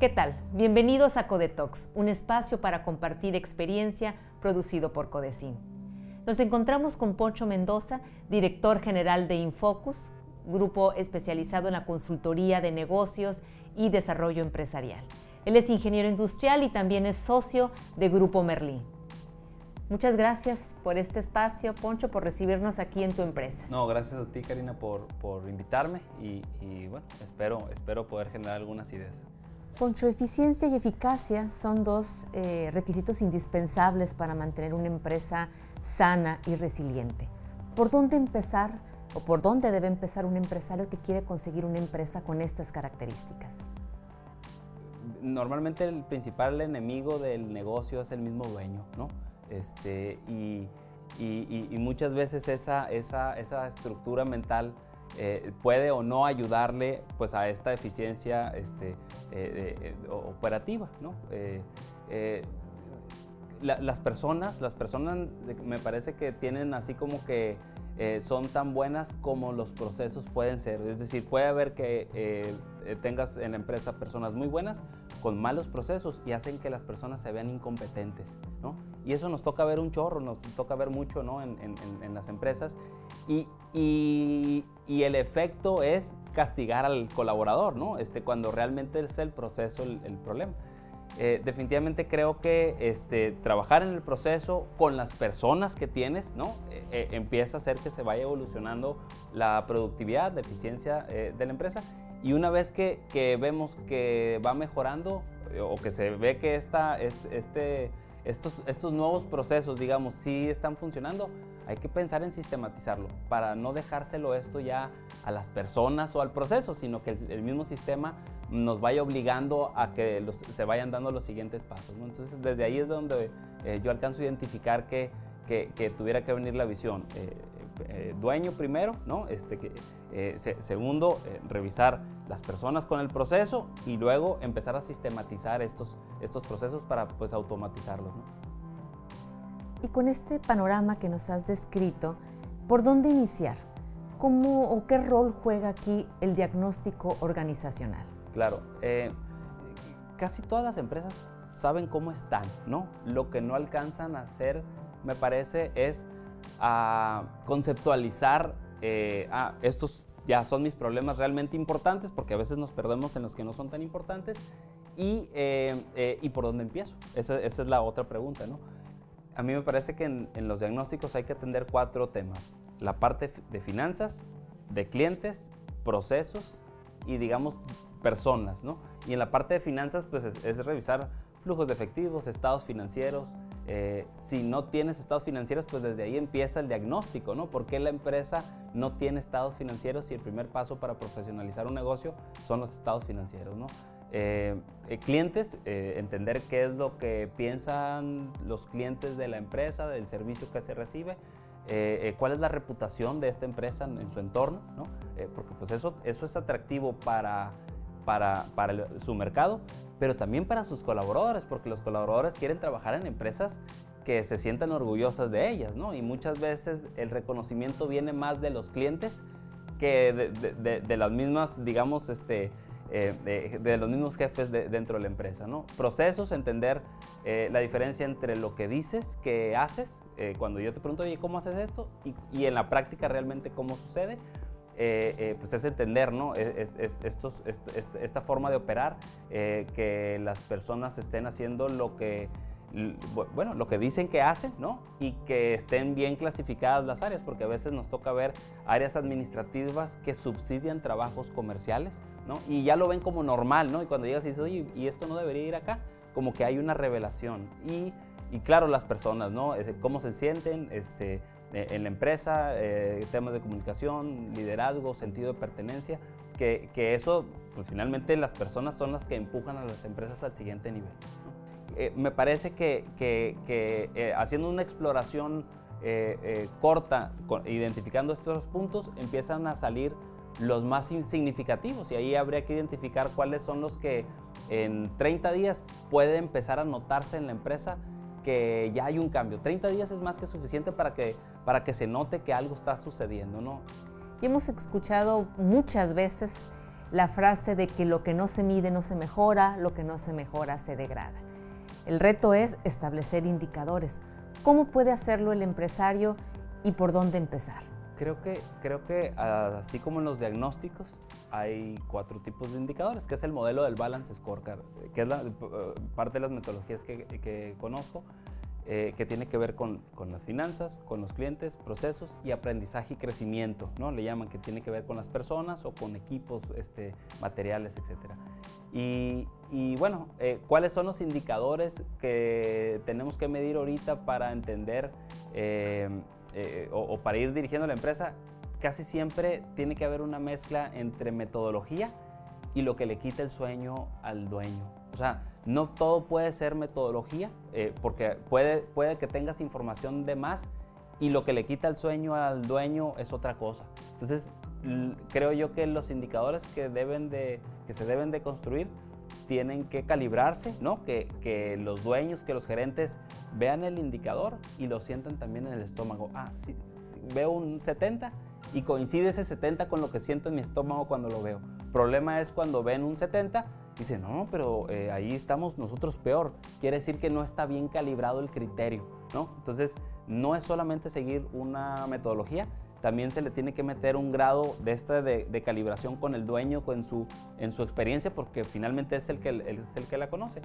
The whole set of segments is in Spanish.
¿Qué tal? Bienvenidos a Codetox, un espacio para compartir experiencia producido por Codecin. Nos encontramos con Poncho Mendoza, director general de Infocus, grupo especializado en la consultoría de negocios y desarrollo empresarial. Él es ingeniero industrial y también es socio de Grupo Merlín. Muchas gracias por este espacio, Poncho, por recibirnos aquí en tu empresa. No, gracias a ti, Karina, por, por invitarme y, y bueno, espero, espero poder generar algunas ideas. Poncho, eficiencia y eficacia son dos eh, requisitos indispensables para mantener una empresa sana y resiliente. ¿Por dónde empezar o por dónde debe empezar un empresario que quiere conseguir una empresa con estas características? Normalmente el principal enemigo del negocio es el mismo dueño, ¿no? Este, y, y, y muchas veces esa, esa, esa estructura mental eh, puede o no ayudarle pues, a esta eficiencia este, eh, eh, operativa. ¿no? las personas, las personas me parece que tienen así como que son tan buenas como los procesos pueden ser. Es decir, puede haber que tengas en la empresa personas muy buenas con malos procesos y hacen que las personas se vean incompetentes. ¿no? Y eso nos toca ver un chorro, nos toca ver mucho ¿no? en, en, en las empresas. Y, y, y, el efecto es castigar al colaborador, ¿no? Este, cuando realmente es el proceso el, el problema. Eh, definitivamente creo que este, trabajar en el proceso con las personas que tienes, ¿no? Eh, eh, empieza a hacer que se vaya evolucionando la productividad, la eficiencia de la empresa. Y una vez que, que, vemos que va mejorando o que se ve que esta, este estos, estos nuevos procesos, digamos, sí están funcionando, hay que pensar en sistematizarlo para no dejárselo esto ya a las personas o al proceso, sino que el, mismo sistema nos vaya obligando a que se vayan dando los siguientes pasos. Entonces, desde ahí es donde eh, yo alcanzo a identificar que, que, que, tuviera que venir la visión. Eh, eh, dueño primero, ¿no? Este, eh, segundo, eh, revisar las personas con el proceso y luego empezar a sistematizar estos, estos procesos para pues, automatizarlos. Y con este panorama que nos has descrito, ¿por dónde iniciar? ¿Cómo o qué rol juega aquí el diagnóstico organizacional? Claro, casi todas las empresas saben cómo están, ¿no? Lo que no alcanzan a hacer, me parece, es a conceptualizar, eh, ah, estos ya son mis problemas realmente importantes, porque a veces nos perdemos en los que no son tan importantes, y, eh, eh, y por dónde empiezo. Esa, esa, es la otra pregunta, ¿no? A mí me parece que en, los diagnósticos hay que atender cuatro temas. La parte de finanzas, de clientes, procesos y, digamos, personas, ¿no? Y en la parte de finanzas, pues es, es revisar flujos de efectivos, estados financieros, eh, si no tienes estados financieros, pues desde ahí empieza el diagnóstico, ¿no? ¿Por qué la empresa no tiene estados financieros si el primer paso para profesionalizar un negocio son los estados financieros, ¿no? Eh, eh, clientes, entender qué es lo que piensan los clientes de la empresa, del servicio que se recibe, cuál es la reputación de esta empresa en, su entorno, ¿no? porque pues eso, eso es atractivo para para, para su mercado, pero también para sus colaboradores, porque los colaboradores quieren trabajar en empresas que se sientan orgullosas de ellas, ¿no? Y muchas veces el reconocimiento viene más de los clientes que de, de, de las mismas, digamos, este, eh, de, los mismos jefes dentro de la empresa, ¿no? Procesos, entender eh, la diferencia entre lo que dices, que haces, eh, cuando yo te pregunto, oye, ¿cómo haces esto? Y, en la práctica realmente cómo sucede pues es entender ¿no? esta forma de operar, que las personas estén haciendo lo que, bueno, lo que dicen que hacen, ¿no? Y que estén bien clasificadas las áreas, porque a veces nos toca ver áreas administrativas que subsidian trabajos comerciales, ¿no? Y ya lo ven como normal, ¿no? Y cuando llegas y dices, oye, ¿y esto no debería ir acá? Como que hay una revelación. Y, y claro, las personas, ¿no? Cómo se sienten, este, eh, en la empresa, eh, temas de comunicación, liderazgo, sentido de pertenencia, que, que, eso, pues finalmente las personas son las que empujan a las empresas al siguiente nivel. Eh, me parece que, que, que haciendo una exploración corta, identificando estos puntos, empiezan a salir los más insignificativos y ahí habría que identificar cuáles son los que en 30 días puede empezar a notarse en la empresa que ya hay un cambio. 30 días es más que suficiente para que, para que se note que algo está sucediendo, ¿no? Y hemos escuchado muchas veces la frase de que lo que no se mide no se mejora, lo que no se mejora se degrada. El reto es establecer indicadores. ¿Cómo puede hacerlo el empresario y por dónde empezar? Creo que, creo que así como en los diagnósticos, hay cuatro tipos de indicadores, que es el modelo del Balance Scorecard, que es la, eh, parte de las metodologías que, que conozco, eh, que tiene que ver con, con, las finanzas, con los clientes, procesos y aprendizaje y crecimiento, ¿no? Le llaman que tiene que ver con las personas o con equipos, este, materiales, etc. Y, y bueno, eh, ¿cuáles son los indicadores que tenemos que medir ahorita para entender eh, o, o para ir dirigiendo la empresa? Casi siempre tiene que haber una mezcla entre metodología y lo que le quita el sueño al dueño. O sea, no todo puede ser metodología, eh, porque puede, puede que tengas información de más y lo que le quita el sueño al dueño es otra cosa. Entonces, creo yo que los indicadores que, deben de, que se deben de construir tienen que calibrarse, ¿no? Que, que, los dueños, que los gerentes vean el indicador y lo sientan también en el estómago. Ah, sí, veo un 70 y coincide ese 70 con lo que siento en mi estómago cuando lo veo. Problema es cuando ven un 70 Dice, no, pero eh, ahí estamos nosotros peor. Quiere decir que no está bien calibrado el criterio, ¿no? Entonces, no es solamente seguir una metodología, también se le tiene que meter un grado de, esta de, calibración con el dueño, con su, en su experiencia, porque finalmente es el que, es el que la conoce.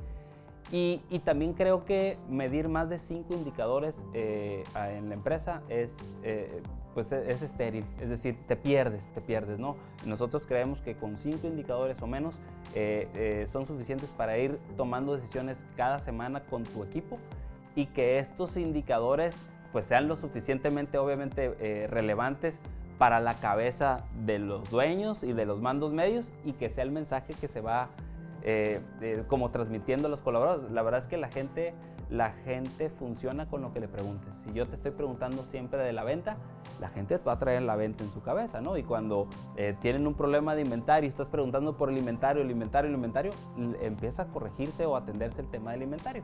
Y, también creo que medir más de cinco indicadores eh, en la empresa es, eh, pues e, es, estéril, es decir, te pierdes, te pierdes, ¿no? Nosotros creemos que con cinco indicadores o menos eh, son suficientes para ir tomando decisiones cada semana con tu equipo y que estos indicadores pues sean lo suficientemente obviamente relevantes para la cabeza de los dueños y de los mandos medios y que sea el mensaje que se va eh, como transmitiendo a los colaboradores. La verdad es que la gente, la gente funciona con lo que le preguntes. Si yo te estoy preguntando siempre de la venta, la gente va a traer la venta en su cabeza, ¿no? Y cuando eh, tienen un problema de inventario y estás preguntando por el inventario, el inventario, el inventario, empieza a corregirse o atenderse el tema del inventario.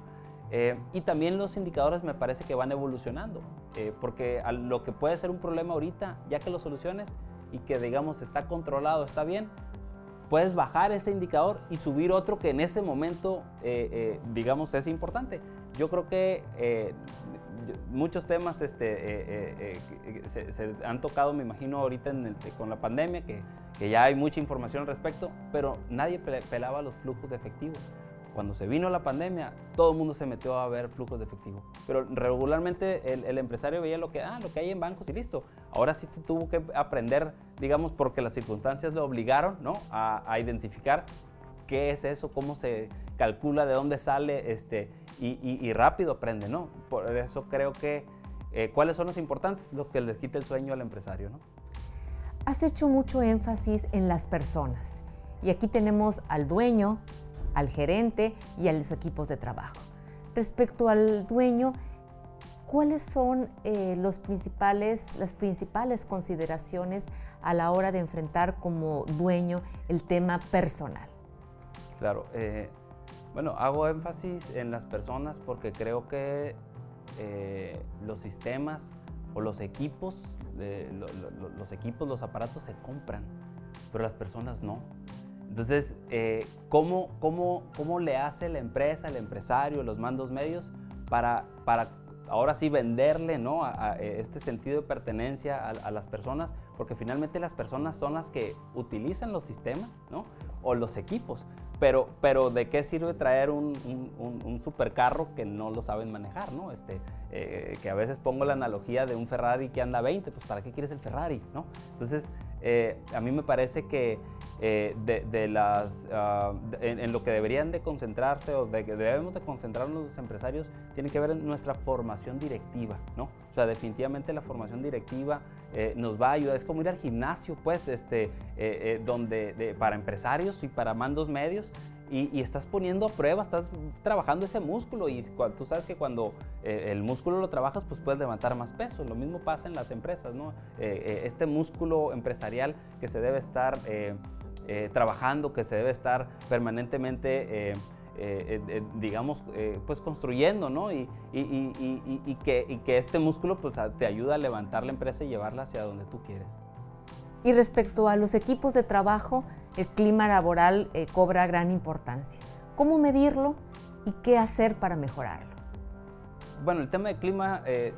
Eh, y también los indicadores me parece que van evolucionando, porque lo que puede ser un problema ahorita, ya que lo soluciones y que digamos está controlado, está bien, puedes bajar ese indicador y subir otro que en ese momento, eh, eh, digamos, es importante. Yo creo que eh, muchos temas este, se, han tocado, me imagino, ahorita con la pandemia, que, que, ya hay mucha información al respecto, pero nadie pelaba los flujos de efectivo cuando se vino la pandemia, todo el mundo se metió a ver flujos de efectivo. Pero regularmente el, empresario veía lo que, ah, lo que hay en bancos y listo. Ahora sí se tuvo que aprender, digamos, porque las circunstancias lo obligaron ¿no? a, identificar qué es eso, cómo se calcula, de dónde sale, este, y, rápido aprende, ¿no? Por eso creo que, eh, ¿cuáles son los importantes? Lo que les quita el sueño al empresario, ¿no? Has hecho mucho énfasis en las personas. Y aquí tenemos al dueño, al gerente y a los equipos de trabajo. Respecto al dueño, ¿cuáles son eh, los principales, las principales consideraciones a la hora de enfrentar como dueño el tema personal? Claro, eh, bueno, hago énfasis en las personas porque creo que eh, los sistemas o los equipos, los equipos, los aparatos se compran, pero las personas no. Entonces, eh, ¿cómo, cómo, cómo le hace la empresa, el empresario, los mandos medios para, para ahora sí venderle ¿no? a, este sentido de pertenencia a, las personas? Porque finalmente las personas son las que utilizan los sistemas ¿no? o los equipos. Pero, pero ¿de qué sirve traer un, un, supercarro que no lo saben manejar? ¿no? Este, eh, que a veces pongo la analogía de un Ferrari que anda 20, pues ¿para qué quieres el Ferrari? ¿no? Entonces, eh, a mí me parece que eh, de, las, ah, en, lo que deberían de concentrarse o de que debemos de concentrarnos los empresarios tiene que ver en nuestra formación directiva, ¿no? O sea, definitivamente la formación directiva eh, nos va a ayudar, es como ir al gimnasio, pues, este, donde, para empresarios y para mandos medios, y, estás poniendo a prueba, estás trabajando ese músculo y tú sabes que cuando eh, el músculo lo trabajas, pues puedes levantar más peso. Lo mismo pasa en las empresas, ¿no? Eh, eh, este músculo empresarial que se debe estar trabajando, que se debe estar permanentemente... digamos, pues construyendo, ¿no? Y, que, que, este músculo pues, te ayuda a levantar la empresa y llevarla hacia donde tú quieres. Y respecto a los equipos de trabajo, el clima laboral eh, cobra gran importancia. ¿Cómo medirlo y qué hacer para mejorarlo? Bueno, el tema del clima eh,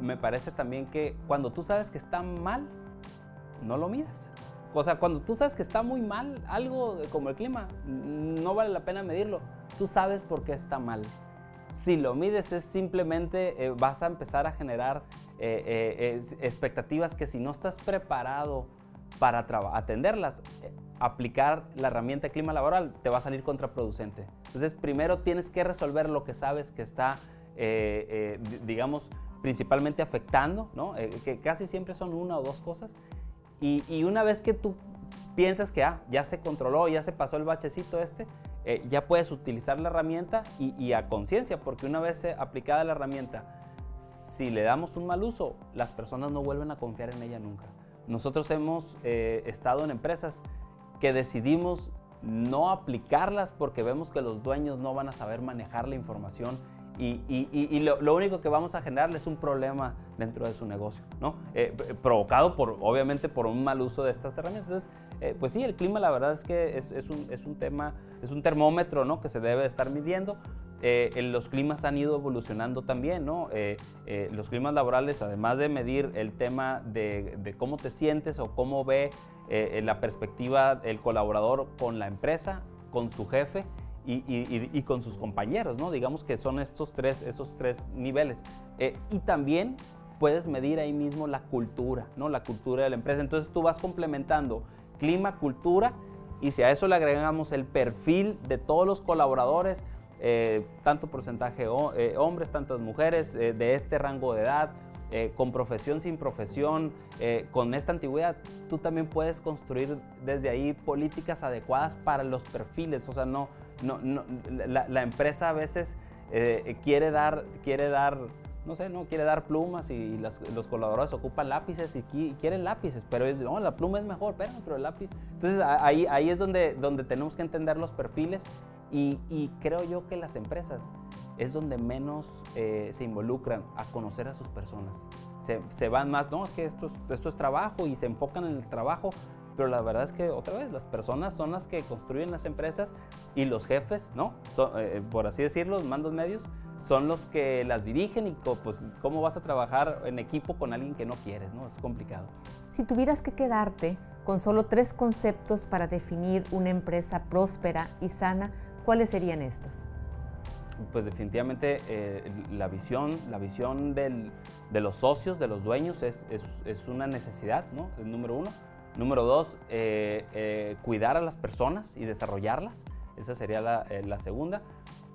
me parece también que cuando tú sabes que está mal, no lo midas. O sea, cuando tú sabes que está muy mal algo como el clima, no vale la pena medirlo. Tú sabes por qué está mal. Si lo mides es simplemente eh, vas a empezar a generar eh, expectativas que si no estás preparado para atenderlas, aplicar la herramienta de clima laboral te va a salir contraproducente. Entonces, primero tienes que resolver lo que sabes que está, eh, eh, digamos, principalmente afectando, ¿no? Eh, que casi siempre son una o dos cosas. Y, una vez que tú piensas que ah, ya se controló, ya se pasó el bachecito este, ya puedes utilizar la herramienta y, a conciencia, porque una vez aplicada la herramienta, si le damos un mal uso, las personas no vuelven a confiar en ella nunca. Nosotros hemos estado en empresas que decidimos no aplicarlas porque vemos que los dueños no van a saber manejar la información y, lo, único que vamos a generar es un problema dentro de su negocio, ¿no? Eh, provocado por, obviamente, por un mal uso de estas herramientas. Entonces, eh, pues sí, el clima la verdad es que es, un, es, un, tema, es un termómetro, ¿no? Que se debe estar midiendo. Eh, los climas han ido evolucionando también, ¿no? los climas laborales, además de medir el tema de, de cómo te sientes o cómo ve la perspectiva el colaborador con la empresa, con su jefe, y, con sus compañeros, ¿no? Digamos que son estos tres, esos tres niveles. Eh, y también puedes medir ahí mismo la cultura, ¿no? La cultura de la empresa. Entonces tú vas complementando clima, cultura, y si a eso le agregamos el perfil de todos los colaboradores, eh, tanto porcentaje eh, hombres, tantas mujeres, de este rango de edad, con profesión, sin profesión, con esta antigüedad, tú también puedes construir desde ahí políticas adecuadas para los perfiles, o sea, no, no, no, la, empresa a veces eh, quiere dar, quiere dar, no sé, no quiere dar plumas y los colaboradores ocupan lápices y, quieren lápices, pero es, no, la pluma es mejor, pero, pero el lápiz. Entonces ahí, ahí es donde, donde tenemos que entender los perfiles y, creo yo que las empresas es donde menos eh, se involucran a conocer a sus personas. Se, se, van más, no, es que esto esto es trabajo y se enfocan en el trabajo, pero la verdad es que otra vez las personas son las que construyen las empresas y los jefes, ¿no? Eh, por así decirlo, los mandos medios, son los que las dirigen y pues cómo vas a trabajar en equipo con alguien que no quieres, ¿no? Es complicado. Si tuvieras que quedarte con solo tres conceptos para definir una empresa próspera y sana, ¿cuáles serían estos? Pues definitivamente eh, la visión, la visión del, de los socios, de los dueños, es, es, es una necesidad, ¿no? El número uno. Número dos, eh, eh, cuidar a las personas y desarrollarlas. Esa sería la, eh, segunda.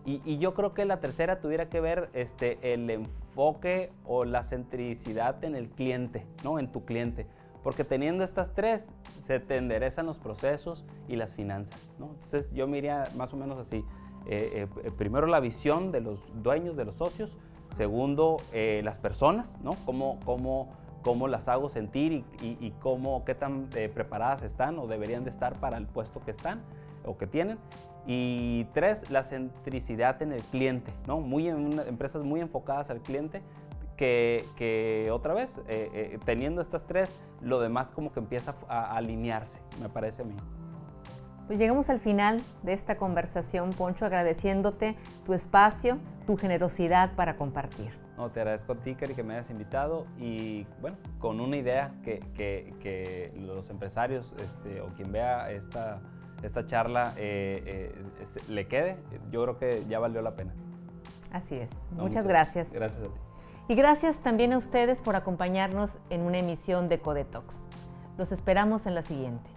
Y, yo creo que la tercera tuviera que ver este, el enfoque o la centricidad en el cliente, ¿no? En tu cliente. Porque teniendo estas tres, se te enderezan los procesos y las finanzas, ¿no? Entonces yo miraría más o menos así. primero la visión de los dueños, de los socios. Segundo, las personas, ¿no? Cómo, cómo cómo las hago sentir y, cómo, qué tan eh, preparadas están o deberían de estar para el puesto que están o que tienen. Y tres, la centricidad en el cliente, ¿no? Muy en empresas muy enfocadas al cliente, que, otra vez, eh, eh, teniendo estas tres, lo demás como que empieza a alinearse, me parece a mí. Pues llegamos al final de esta conversación, Poncho, agradeciéndote tu espacio, tu generosidad para compartir. No, te agradezco a ti, Kari, que me hayas invitado y bueno, con una idea que, que, los empresarios este, o quien vea esta, esta charla eh, eh, le quede, yo creo que ya valió la pena. Así es. muchas, gracias. Gracias a ti. Y gracias también a ustedes por acompañarnos en una emisión de Codetox. Los esperamos en la siguiente.